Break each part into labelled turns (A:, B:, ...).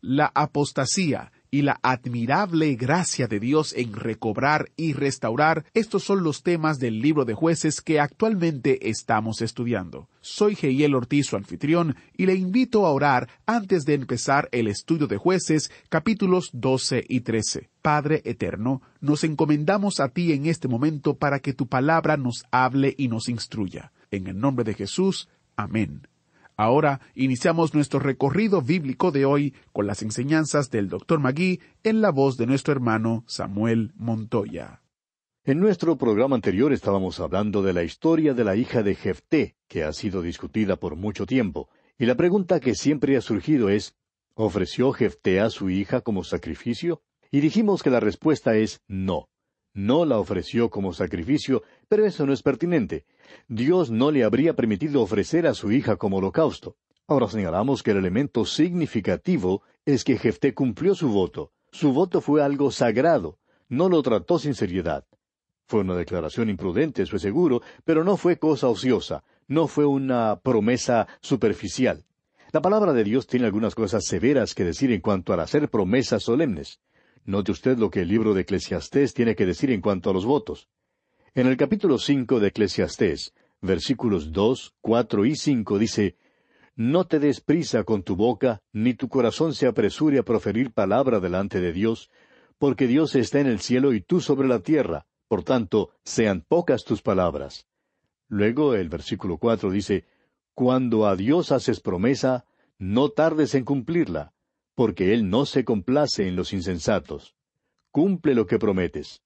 A: La apostasía y la admirable gracia de Dios en recobrar y restaurar, estos son los temas del libro de jueces que actualmente estamos estudiando. Soy Geiel Ortiz, su anfitrión, y le invito a orar antes de empezar el estudio de jueces, capítulos 12 y 13. Padre Eterno, nos encomendamos a ti en este momento para que tu palabra nos hable y nos instruya. En el nombre de Jesús, amén. Ahora iniciamos nuestro recorrido bíblico de hoy con las enseñanzas del Dr. Magui en la voz de nuestro hermano Samuel Montoya.
B: En nuestro programa anterior estábamos hablando de la historia de la hija de Jefté, que ha sido discutida por mucho tiempo, y la pregunta que siempre ha surgido es ¿ofreció Jefté a su hija como sacrificio? Y dijimos que la respuesta es no. No la ofreció como sacrificio, pero eso no es pertinente. Dios no le habría permitido ofrecer a su hija como holocausto. Ahora señalamos que el elemento significativo es que Jefté cumplió su voto. Su voto fue algo sagrado. No lo trató sin seriedad. Fue una declaración imprudente, eso es seguro, pero no fue cosa ociosa, no fue una promesa superficial. La palabra de Dios tiene algunas cosas severas que decir en cuanto al hacer promesas solemnes. Note usted lo que el libro de Eclesiastés tiene que decir en cuanto a los votos. En el capítulo cinco de Eclesiastés, versículos dos, cuatro y cinco dice No te des prisa con tu boca, ni tu corazón se apresure a proferir palabra delante de Dios, porque Dios está en el cielo y tú sobre la tierra, por tanto, sean pocas tus palabras. Luego el versículo cuatro dice Cuando a Dios haces promesa, no tardes en cumplirla, porque Él no se complace en los insensatos. Cumple lo que prometes.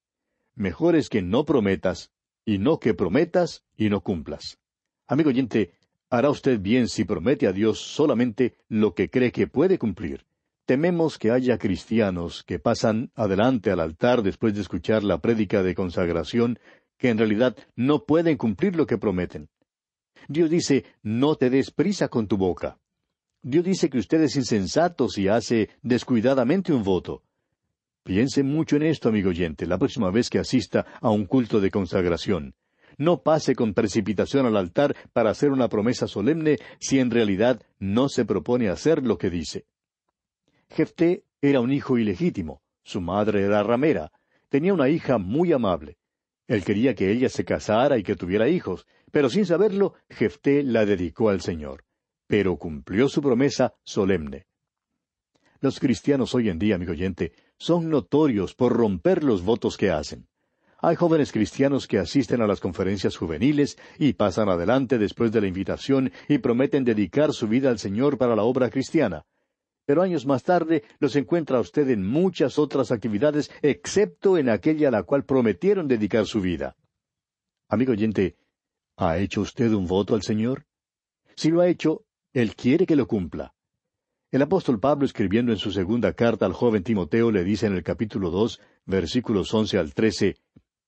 B: Mejor es que no prometas, y no que prometas y no cumplas. Amigo oyente, hará usted bien si promete a Dios solamente lo que cree que puede cumplir. Tememos que haya cristianos que pasan adelante al altar después de escuchar la prédica de consagración, que en realidad no pueden cumplir lo que prometen. Dios dice, no te des prisa con tu boca. Dios dice que usted es insensato si hace descuidadamente un voto. Piense mucho en esto, amigo oyente, la próxima vez que asista a un culto de consagración. No pase con precipitación al altar para hacer una promesa solemne si en realidad no se propone hacer lo que dice. Jefté era un hijo ilegítimo. Su madre era ramera. Tenía una hija muy amable. Él quería que ella se casara y que tuviera hijos, pero sin saberlo, Jefté la dedicó al Señor pero cumplió su promesa solemne. Los cristianos hoy en día, amigo oyente, son notorios por romper los votos que hacen. Hay jóvenes cristianos que asisten a las conferencias juveniles y pasan adelante después de la invitación y prometen dedicar su vida al Señor para la obra cristiana. Pero años más tarde los encuentra usted en muchas otras actividades excepto en aquella a la cual prometieron dedicar su vida. Amigo oyente, ¿ha hecho usted un voto al Señor? Si lo ha hecho, él quiere que lo cumpla. El apóstol Pablo, escribiendo en su segunda carta al joven Timoteo, le dice en el capítulo dos, versículos once al trece,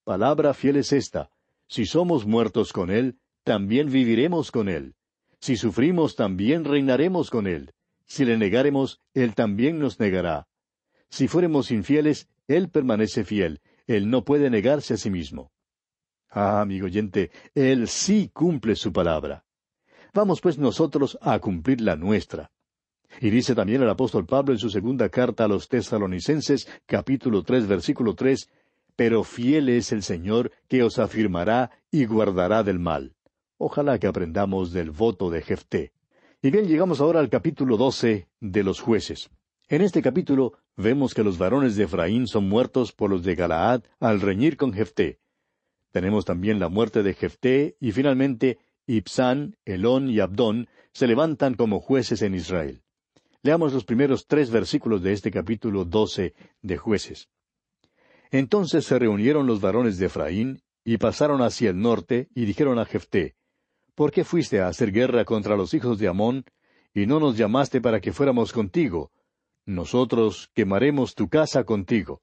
B: Palabra fiel es esta, si somos muertos con Él, también viviremos con Él. Si sufrimos, también reinaremos con Él. Si le negáremos, Él también nos negará. Si fuéremos infieles, Él permanece fiel. Él no puede negarse a sí mismo. Ah, amigo oyente, Él sí cumple su palabra. Vamos pues nosotros a cumplir la nuestra. Y dice también el apóstol Pablo en su segunda carta a los tesalonicenses, capítulo tres, versículo tres, Pero fiel es el Señor que os afirmará y guardará del mal. Ojalá que aprendamos del voto de Jefté. Y bien, llegamos ahora al capítulo doce de los jueces. En este capítulo vemos que los varones de Efraín son muertos por los de Galaad al reñir con Jefté. Tenemos también la muerte de Jefté y finalmente Ibsán, Elón y Abdón se levantan como jueces en Israel. Leamos los primeros tres versículos de este capítulo doce de jueces. Entonces se reunieron los varones de Efraín y pasaron hacia el norte y dijeron a Jefté, ¿Por qué fuiste a hacer guerra contra los hijos de Amón y no nos llamaste para que fuéramos contigo? Nosotros quemaremos tu casa contigo.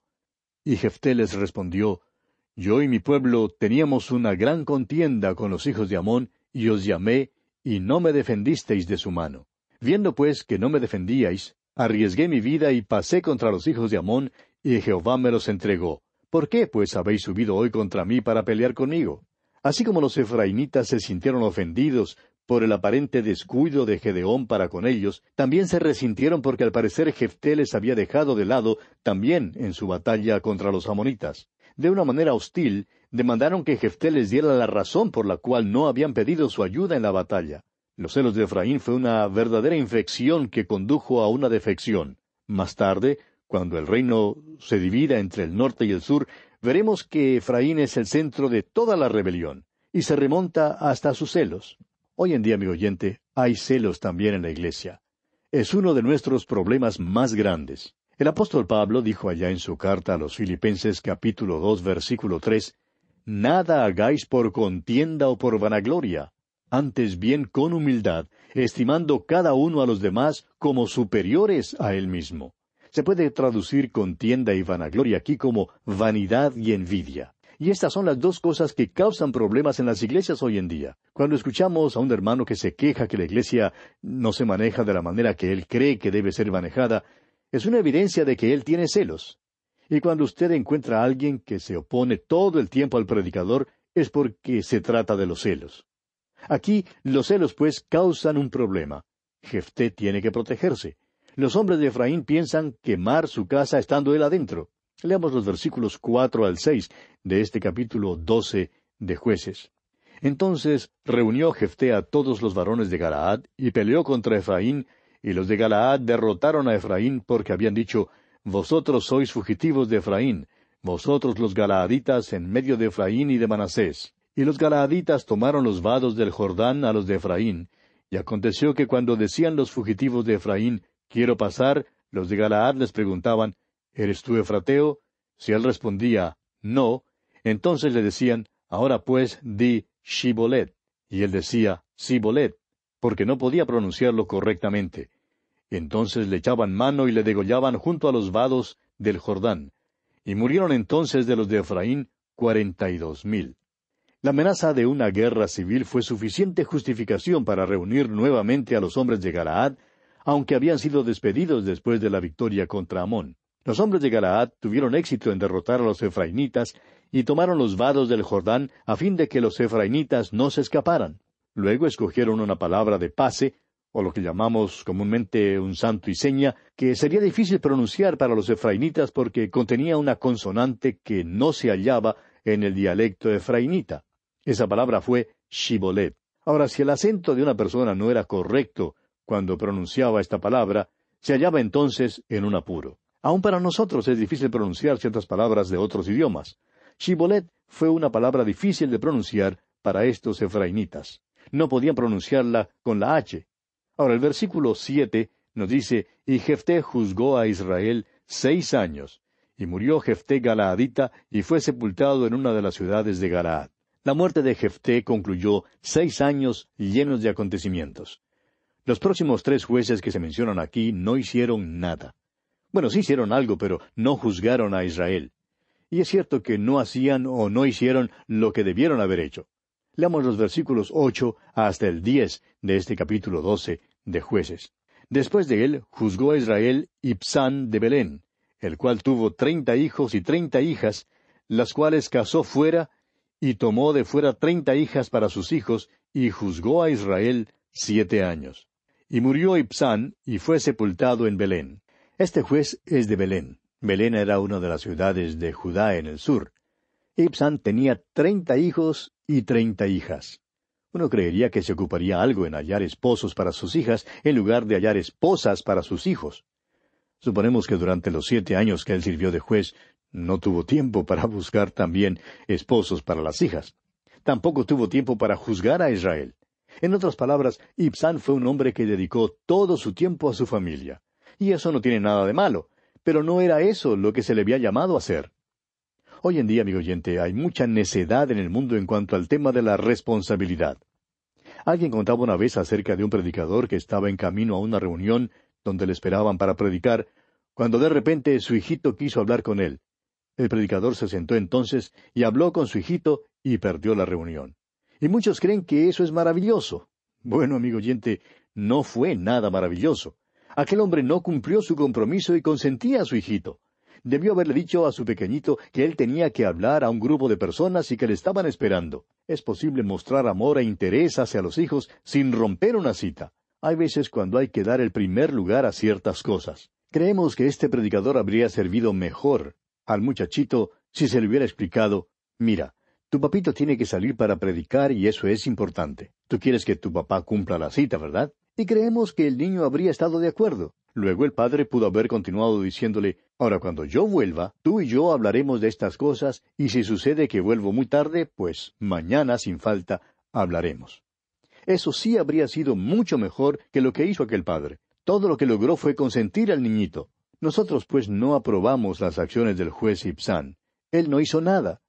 B: Y Jefté les respondió, Yo y mi pueblo teníamos una gran contienda con los hijos de Amón, y os llamé, y no me defendisteis de su mano. Viendo pues que no me defendíais, arriesgué mi vida y pasé contra los hijos de Amón, y Jehová me los entregó. ¿Por qué pues habéis subido hoy contra mí para pelear conmigo? Así como los efraimitas se sintieron ofendidos por el aparente descuido de Gedeón para con ellos, también se resintieron porque al parecer Jefté les había dejado de lado también en su batalla contra los amonitas. De una manera hostil, demandaron que Jefté les diera la razón por la cual no habían pedido su ayuda en la batalla. Los celos de Efraín fue una verdadera infección que condujo a una defección. Más tarde, cuando el reino se divida entre el norte y el sur, veremos que Efraín es el centro de toda la rebelión, y se remonta hasta sus celos. Hoy en día, mi oyente, hay celos también en la iglesia. Es uno de nuestros problemas más grandes. El apóstol Pablo dijo allá en su carta a los Filipenses capítulo dos versículo tres Nada hagáis por contienda o por vanagloria, antes bien con humildad, estimando cada uno a los demás como superiores a él mismo. Se puede traducir contienda y vanagloria aquí como vanidad y envidia. Y estas son las dos cosas que causan problemas en las iglesias hoy en día. Cuando escuchamos a un hermano que se queja que la iglesia no se maneja de la manera que él cree que debe ser manejada, es una evidencia de que él tiene celos. Y cuando usted encuentra a alguien que se opone todo el tiempo al predicador, es porque se trata de los celos. Aquí los celos pues causan un problema. Jefté tiene que protegerse. Los hombres de Efraín piensan quemar su casa estando él adentro. Leamos los versículos cuatro al seis de este capítulo doce de jueces. Entonces reunió Jefté a todos los varones de Galaad y peleó contra Efraín, y los de Galaad derrotaron a Efraín porque habían dicho, Vosotros sois fugitivos de Efraín, vosotros los Galaaditas en medio de Efraín y de Manasés. Y los Galaaditas tomaron los vados del Jordán a los de Efraín, y aconteció que cuando decían los fugitivos de Efraín, Quiero pasar, los de Galaad les preguntaban, ¿Eres tú Efrateo? Si él respondía, No, entonces le decían, Ahora pues di Shibolet. Y él decía, Sibolet, porque no podía pronunciarlo correctamente. Entonces le echaban mano y le degollaban junto a los vados del Jordán. Y murieron entonces de los de Efraín cuarenta y dos mil. La amenaza de una guerra civil fue suficiente justificación para reunir nuevamente a los hombres de Galaad aunque habían sido despedidos después de la victoria contra Amón. Los hombres de Galaad tuvieron éxito en derrotar a los efrainitas y tomaron los vados del Jordán a fin de que los efrainitas no se escaparan. Luego escogieron una palabra de pase, o lo que llamamos comúnmente un santo y seña, que sería difícil pronunciar para los efrainitas porque contenía una consonante que no se hallaba en el dialecto efrainita. Esa palabra fue shibolet. Ahora, si el acento de una persona no era correcto cuando pronunciaba esta palabra, se hallaba entonces en un apuro. Aun para nosotros es difícil pronunciar ciertas palabras de otros idiomas. Shibolet fue una palabra difícil de pronunciar para estos efrainitas. No podían pronunciarla con la H. Ahora el versículo siete nos dice, y Jefté juzgó a Israel seis años, y murió Jefté Galaadita y fue sepultado en una de las ciudades de Galaad. La muerte de Jefté concluyó seis años llenos de acontecimientos. Los próximos tres jueces que se mencionan aquí no hicieron nada. Bueno, sí hicieron algo, pero no juzgaron a Israel. Y es cierto que no hacían o no hicieron lo que debieron haber hecho. Leamos los versículos ocho hasta el diez de este capítulo doce de jueces. Después de él juzgó a Israel Ibsán de Belén, el cual tuvo treinta hijos y treinta hijas, las cuales casó fuera, y tomó de fuera treinta hijas para sus hijos, y juzgó a Israel siete años. Y murió Ibsán, y fue sepultado en Belén. Este juez es de Belén. Belén era una de las ciudades de Judá en el sur. Ibsán tenía treinta hijos y treinta hijas. Uno creería que se ocuparía algo en hallar esposos para sus hijas en lugar de hallar esposas para sus hijos. Suponemos que durante los siete años que él sirvió de juez no tuvo tiempo para buscar también esposos para las hijas. Tampoco tuvo tiempo para juzgar a Israel. En otras palabras, Ibsán fue un hombre que dedicó todo su tiempo a su familia. Y eso no tiene nada de malo, pero no era eso lo que se le había llamado a hacer. Hoy en día, amigo oyente, hay mucha necedad en el mundo en cuanto al tema de la responsabilidad. Alguien contaba una vez acerca de un predicador que estaba en camino a una reunión donde le esperaban para predicar, cuando de repente su hijito quiso hablar con él. El predicador se sentó entonces y habló con su hijito y perdió la reunión. Y muchos creen que eso es maravilloso. Bueno, amigo oyente, no fue nada maravilloso. Aquel hombre no cumplió su compromiso y consentía a su hijito. Debió haberle dicho a su pequeñito que él tenía que hablar a un grupo de personas y que le estaban esperando. Es posible mostrar amor e interés hacia los hijos sin romper una cita. Hay veces cuando hay que dar el primer lugar a ciertas cosas. Creemos que este predicador habría servido mejor al muchachito si se le hubiera explicado, mira, tu papito tiene que salir para predicar y eso es importante. Tú quieres que tu papá cumpla la cita, ¿verdad? Y creemos que el niño habría estado de acuerdo. Luego el padre pudo haber continuado diciéndole, ahora cuando yo vuelva, tú y yo hablaremos de estas cosas, y si sucede que vuelvo muy tarde, pues mañana sin falta hablaremos. Eso sí habría sido mucho mejor que lo que hizo aquel padre. Todo lo que logró fue consentir al niñito. Nosotros pues no aprobamos las acciones del juez Ibsán. Él no hizo nada.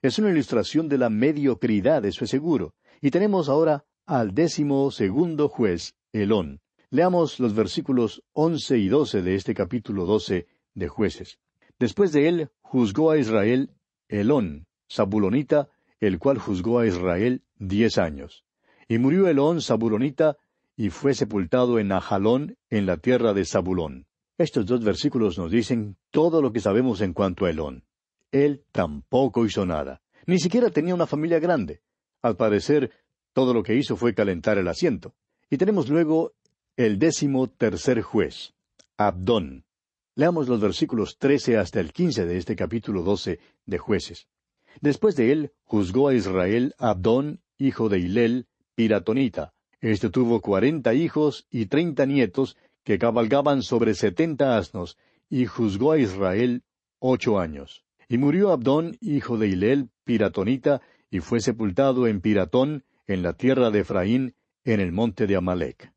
B: Es una ilustración de la mediocridad, eso es seguro. Y tenemos ahora al décimo segundo juez, Elón. Leamos los versículos once y doce de este capítulo doce de jueces. Después de él juzgó a Israel Elón, Sabulonita, el cual juzgó a Israel diez años. Y murió Elón, Sabulonita, y fue sepultado en Ajalón, en la tierra de Zabulón. Estos dos versículos nos dicen todo lo que sabemos en cuanto a Elón. Él tampoco hizo nada. Ni siquiera tenía una familia grande. Al parecer, todo lo que hizo fue calentar el asiento. Y tenemos luego el décimo tercer juez, Abdón. Leamos los versículos trece hasta el quince de este capítulo doce de jueces. Después de él juzgó a Israel Abdón, hijo de Hilel, piratonita. Este tuvo cuarenta hijos y treinta nietos, que cabalgaban sobre setenta asnos, y juzgó a Israel ocho años. Y murió Abdón, hijo de Hilel, piratonita, y fue sepultado en Piratón, en la tierra de Efraín, en el monte de Amalek.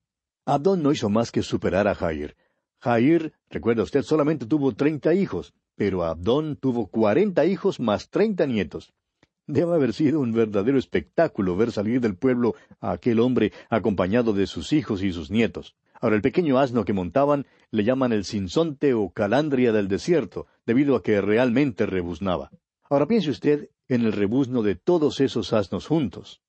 B: Abdón no hizo más que superar a Jair. Jair, recuerda usted, solamente tuvo treinta hijos, pero Abdón tuvo cuarenta hijos más treinta nietos. Debe haber sido un verdadero espectáculo ver salir del pueblo a aquel hombre acompañado de sus hijos y sus nietos. Ahora, el pequeño asno que montaban le llaman el sinsonte o calandria del desierto, debido a que realmente rebuznaba. Ahora piense usted en el rebuzno de todos esos asnos juntos.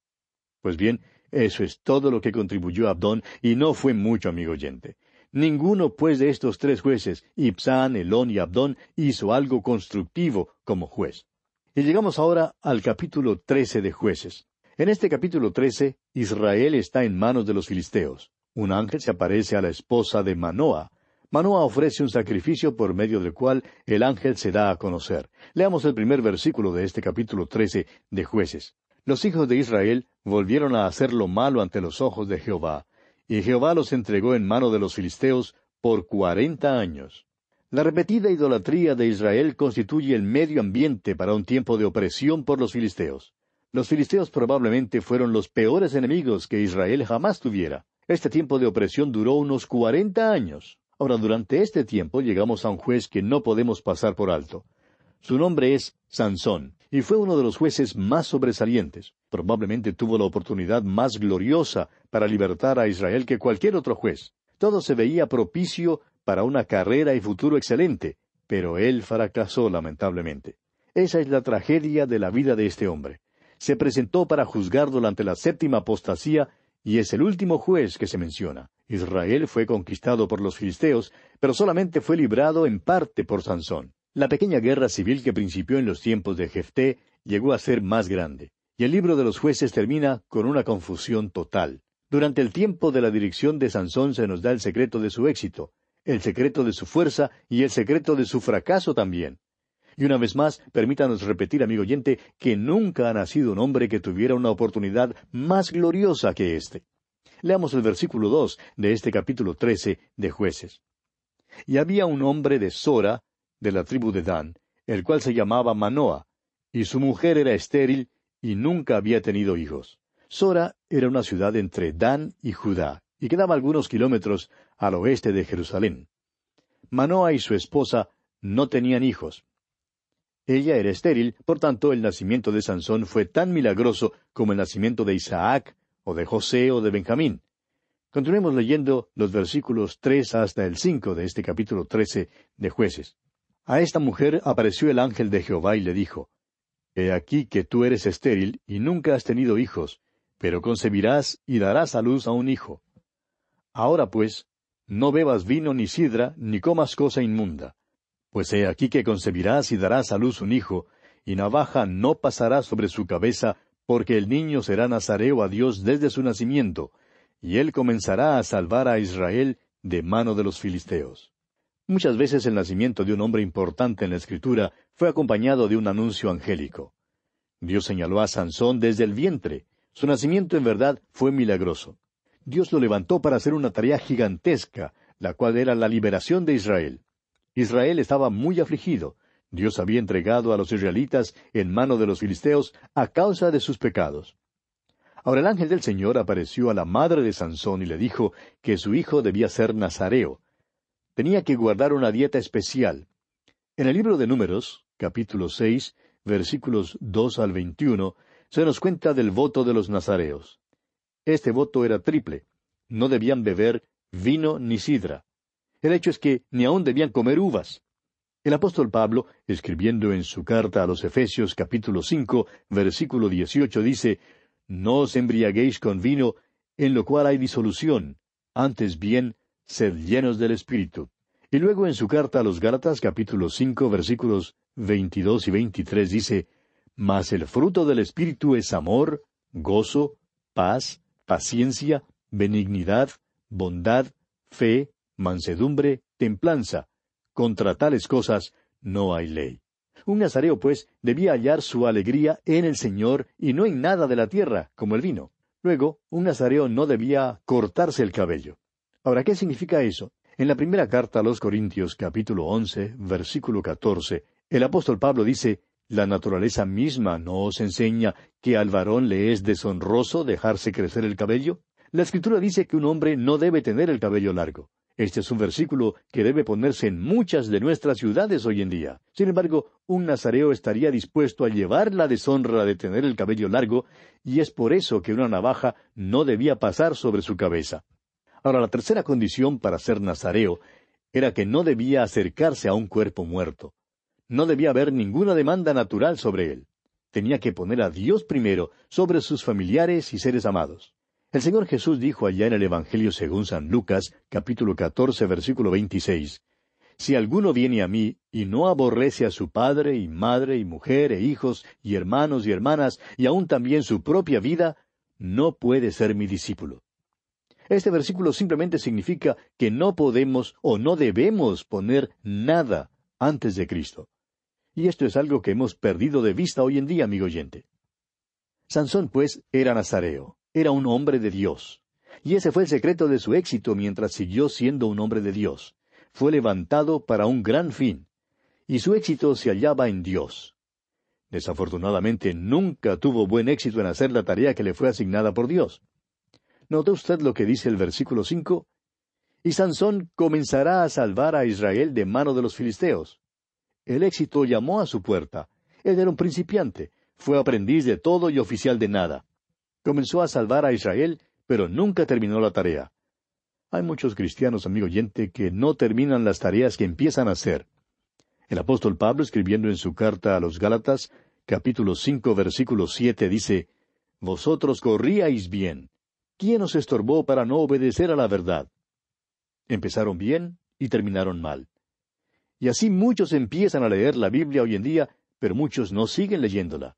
B: Pues bien, eso es todo lo que contribuyó Abdón, y no fue mucho, amigo oyente. Ninguno, pues, de estos tres jueces, Ibsán, Elón y Abdón, hizo algo constructivo como juez. Y llegamos ahora al capítulo trece de jueces. En este capítulo trece, Israel está en manos de los filisteos un ángel se aparece a la esposa de Manoa. Manoa ofrece un sacrificio por medio del cual el ángel se da a conocer. Leamos el primer versículo de este capítulo trece de jueces. Los hijos de Israel volvieron a hacer lo malo ante los ojos de Jehová, y Jehová los entregó en mano de los filisteos por cuarenta años. La repetida idolatría de Israel constituye el medio ambiente para un tiempo de opresión por los filisteos. Los filisteos probablemente fueron los peores enemigos que Israel jamás tuviera. Este tiempo de opresión duró unos cuarenta años. Ahora, durante este tiempo llegamos a un juez que no podemos pasar por alto. Su nombre es Sansón, y fue uno de los jueces más sobresalientes. Probablemente tuvo la oportunidad más gloriosa para libertar a Israel que cualquier otro juez. Todo se veía propicio para una carrera y futuro excelente, pero él fracasó lamentablemente. Esa es la tragedia de la vida de este hombre. Se presentó para juzgar durante la séptima apostasía y es el último juez que se menciona. Israel fue conquistado por los filisteos, pero solamente fue librado en parte por Sansón. La pequeña guerra civil que principió en los tiempos de Jefté llegó a ser más grande, y el libro de los jueces termina con una confusión total. Durante el tiempo de la dirección de Sansón se nos da el secreto de su éxito, el secreto de su fuerza y el secreto de su fracaso también. Y una vez más, permítanos repetir, amigo oyente, que nunca ha nacido un hombre que tuviera una oportunidad más gloriosa que éste. Leamos el versículo dos de este capítulo trece de Jueces. Y había un hombre de Sora, de la tribu de Dan, el cual se llamaba Manoa, y su mujer era estéril y nunca había tenido hijos. Sora era una ciudad entre Dan y Judá, y quedaba algunos kilómetros al oeste de Jerusalén. Manoa y su esposa no tenían hijos. Ella era estéril, por tanto el nacimiento de Sansón fue tan milagroso como el nacimiento de Isaac, o de José, o de Benjamín. Continuemos leyendo los versículos tres hasta el cinco de este capítulo trece de Jueces. A esta mujer apareció el ángel de Jehová y le dijo, He aquí que tú eres estéril y nunca has tenido hijos, pero concebirás y darás a luz a un hijo. Ahora pues, no bebas vino ni sidra, ni comas cosa inmunda. Pues he aquí que concebirás y darás a luz un hijo, y navaja no pasará sobre su cabeza, porque el niño será nazareo a Dios desde su nacimiento, y él comenzará a salvar a Israel de mano de los filisteos. Muchas veces el nacimiento de un hombre importante en la Escritura fue acompañado de un anuncio angélico. Dios señaló a Sansón desde el vientre. Su nacimiento en verdad fue milagroso. Dios lo levantó para hacer una tarea gigantesca, la cual era la liberación de Israel. Israel estaba muy afligido. Dios había entregado a los israelitas en mano de los filisteos a causa de sus pecados. Ahora el ángel del Señor apareció a la madre de Sansón y le dijo que su hijo debía ser nazareo. Tenía que guardar una dieta especial. En el libro de Números, capítulo seis, versículos dos al veintiuno, se nos cuenta del voto de los nazareos. Este voto era triple. No debían beber vino ni sidra. El hecho es que ni aun debían comer uvas. El apóstol Pablo, escribiendo en su carta a los Efesios capítulo cinco, versículo dieciocho, dice No os embriaguéis con vino, en lo cual hay disolución, antes bien, sed llenos del Espíritu. Y luego en su carta a los Gálatas capítulo cinco, versículos veintidós y veintitrés dice Mas el fruto del Espíritu es amor, gozo, paz, paciencia, benignidad, bondad, fe, mansedumbre, templanza. Contra tales cosas no hay ley. Un nazareo, pues, debía hallar su alegría en el Señor y no en nada de la tierra, como el vino. Luego, un nazareo no debía cortarse el cabello. Ahora, ¿qué significa eso? En la primera carta a los Corintios, capítulo once, versículo catorce, el apóstol Pablo dice, la naturaleza misma no os enseña que al varón le es deshonroso dejarse crecer el cabello. La escritura dice que un hombre no debe tener el cabello largo. Este es un versículo que debe ponerse en muchas de nuestras ciudades hoy en día. Sin embargo, un nazareo estaría dispuesto a llevar la deshonra de tener el cabello largo, y es por eso que una navaja no debía pasar sobre su cabeza. Ahora, la tercera condición para ser nazareo era que no debía acercarse a un cuerpo muerto. No debía haber ninguna demanda natural sobre él. Tenía que poner a Dios primero sobre sus familiares y seres amados. El Señor Jesús dijo allá en el Evangelio según San Lucas, capítulo catorce, versículo veintiséis, Si alguno viene a mí y no aborrece a su padre y madre y mujer e hijos y hermanos y hermanas y aun también su propia vida, no puede ser mi discípulo. Este versículo simplemente significa que no podemos o no debemos poner nada antes de Cristo. Y esto es algo que hemos perdido de vista hoy en día, amigo oyente. Sansón, pues, era nazareo, era un hombre de Dios. Y ese fue el secreto de su éxito mientras siguió siendo un hombre de Dios. Fue levantado para un gran fin. Y su éxito se hallaba en Dios. Desafortunadamente nunca tuvo buen éxito en hacer la tarea que le fue asignada por Dios. ¿Nota usted lo que dice el versículo cinco? Y Sansón comenzará a salvar a Israel de mano de los filisteos. El éxito llamó a su puerta. Él era un principiante, fue aprendiz de todo y oficial de nada. Comenzó a salvar a Israel, pero nunca terminó la tarea. Hay muchos cristianos, amigo oyente, que no terminan las tareas que empiezan a hacer. El apóstol Pablo, escribiendo en su carta a los Gálatas, capítulo cinco, versículo siete, dice Vosotros corríais bien. ¿Quién os estorbó para no obedecer a la verdad? Empezaron bien y terminaron mal. Y así muchos empiezan a leer la Biblia hoy en día, pero muchos no siguen leyéndola.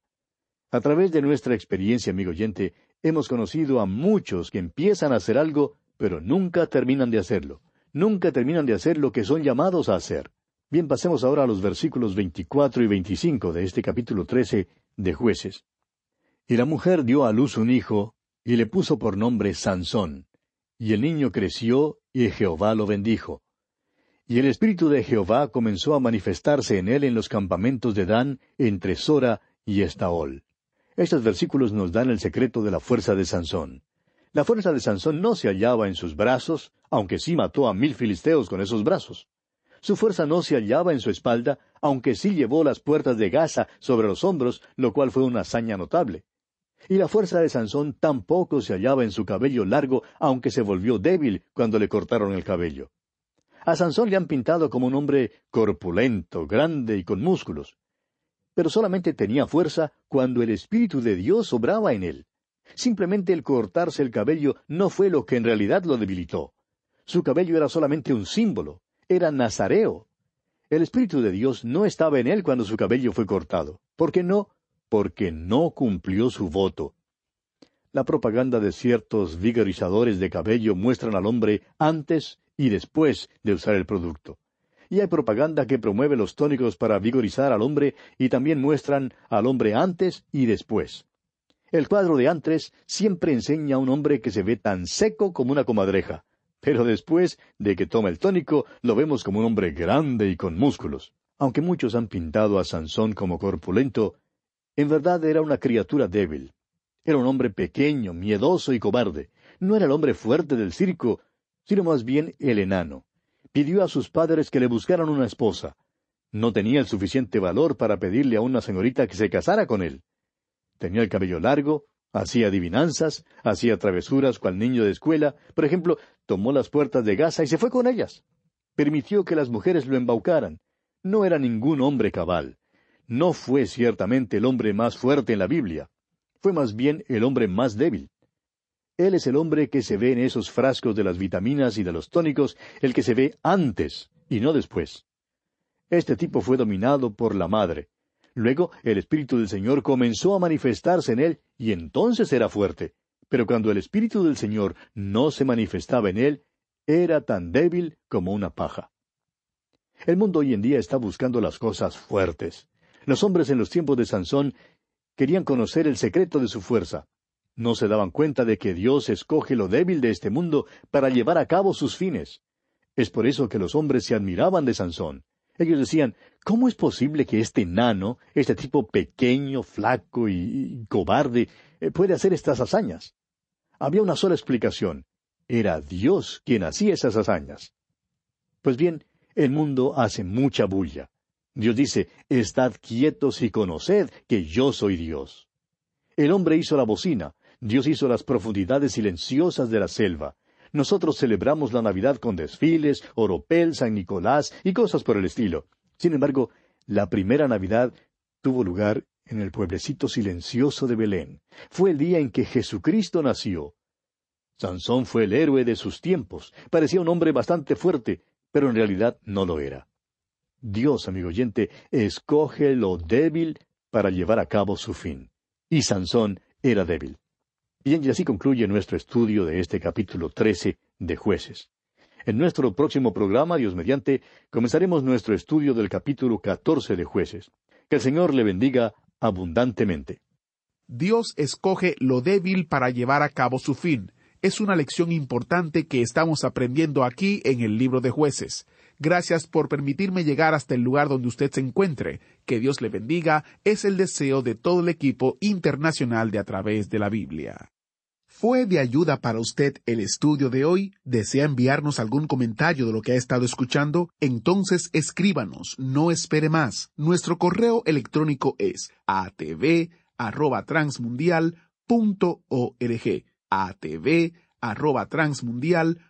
B: A través de nuestra experiencia, amigo oyente, hemos conocido a muchos que empiezan a hacer algo, pero nunca terminan de hacerlo. Nunca terminan de hacer lo que son llamados a hacer. Bien, pasemos ahora a los versículos 24 y 25 de este capítulo 13 de Jueces. Y la mujer dio a luz un hijo, y le puso por nombre Sansón. Y el niño creció, y Jehová lo bendijo. Y el Espíritu de Jehová comenzó a manifestarse en él en los campamentos de Dan, entre Sora y Estaol. Estos versículos nos dan el secreto de la fuerza de Sansón. La fuerza de Sansón no se hallaba en sus brazos, aunque sí mató a mil filisteos con esos brazos. Su fuerza no se hallaba en su espalda, aunque sí llevó las puertas de Gaza sobre los hombros, lo cual fue una hazaña notable. Y la fuerza de Sansón tampoco se hallaba en su cabello largo, aunque se volvió débil cuando le cortaron el cabello. A Sansón le han pintado como un hombre corpulento, grande y con músculos. Pero solamente tenía fuerza cuando el Espíritu de Dios obraba en él. Simplemente el cortarse el cabello no fue lo que en realidad lo debilitó. Su cabello era solamente un símbolo era nazareo. El Espíritu de Dios no estaba en él cuando su cabello fue cortado. ¿Por qué no? Porque no cumplió su voto. La propaganda de ciertos vigorizadores de cabello muestran al hombre antes y después de usar el producto. Y hay propaganda que promueve los tónicos para vigorizar al hombre y también muestran al hombre antes y después. El cuadro de antes siempre enseña a un hombre que se ve tan seco como una comadreja, pero después de que toma el tónico, lo vemos como un hombre grande y con músculos. Aunque muchos han pintado a Sansón como corpulento, en verdad era una criatura débil. Era un hombre pequeño, miedoso y cobarde. No era el hombre fuerte del circo, sino más bien el enano. Pidió a sus padres que le buscaran una esposa. No tenía el suficiente valor para pedirle a una señorita que se casara con él. Tenía el cabello largo, Hacía adivinanzas, hacía travesuras cual niño de escuela. Por ejemplo, tomó las puertas de Gaza y se fue con ellas. Permitió que las mujeres lo embaucaran. No era ningún hombre cabal. No fue ciertamente el hombre más fuerte en la Biblia. Fue más bien el hombre más débil. Él es el hombre que se ve en esos frascos de las vitaminas y de los tónicos, el que se ve antes y no después. Este tipo fue dominado por la madre, Luego el Espíritu del Señor comenzó a manifestarse en él y entonces era fuerte. Pero cuando el Espíritu del Señor no se manifestaba en él, era tan débil como una paja. El mundo hoy en día está buscando las cosas fuertes. Los hombres en los tiempos de Sansón querían conocer el secreto de su fuerza. No se daban cuenta de que Dios escoge lo débil de este mundo para llevar a cabo sus fines. Es por eso que los hombres se admiraban de Sansón. Ellos decían, ¿cómo es posible que este nano, este tipo pequeño, flaco y, cobarde, eh, puede hacer estas hazañas? Había una sola explicación. Era Dios quien hacía esas hazañas. Pues bien, el mundo hace mucha bulla. Dios dice, Estad quietos y conoced que yo soy Dios. El hombre hizo la bocina, Dios hizo las profundidades silenciosas de la selva, nosotros celebramos la Navidad con desfiles, oropel, San Nicolás y cosas por el estilo. Sin embargo, la primera Navidad tuvo lugar en el pueblecito silencioso de Belén. Fue el día en que Jesucristo nació. Sansón fue el héroe de sus tiempos. Parecía un hombre bastante fuerte, pero en realidad no lo era. Dios, amigo oyente, escoge lo débil para llevar a cabo su fin. Y Sansón era débil. Bien, y así concluye nuestro estudio de este capítulo trece de jueces. En nuestro próximo programa, Dios mediante, comenzaremos nuestro estudio del capítulo catorce de jueces. Que el Señor le bendiga abundantemente.
A: Dios escoge lo débil para llevar a cabo su fin. Es una lección importante que estamos aprendiendo aquí en el libro de jueces. Gracias por permitirme llegar hasta el lugar donde usted se encuentre. Que Dios le bendiga es el deseo de todo el equipo internacional de A través de la Biblia. ¿Fue de ayuda para usted el estudio de hoy? ¿Desea enviarnos algún comentario de lo que ha estado escuchando? Entonces escríbanos, no espere más. Nuestro correo electrónico es atv@transmundial.org. atv@transmundial.org.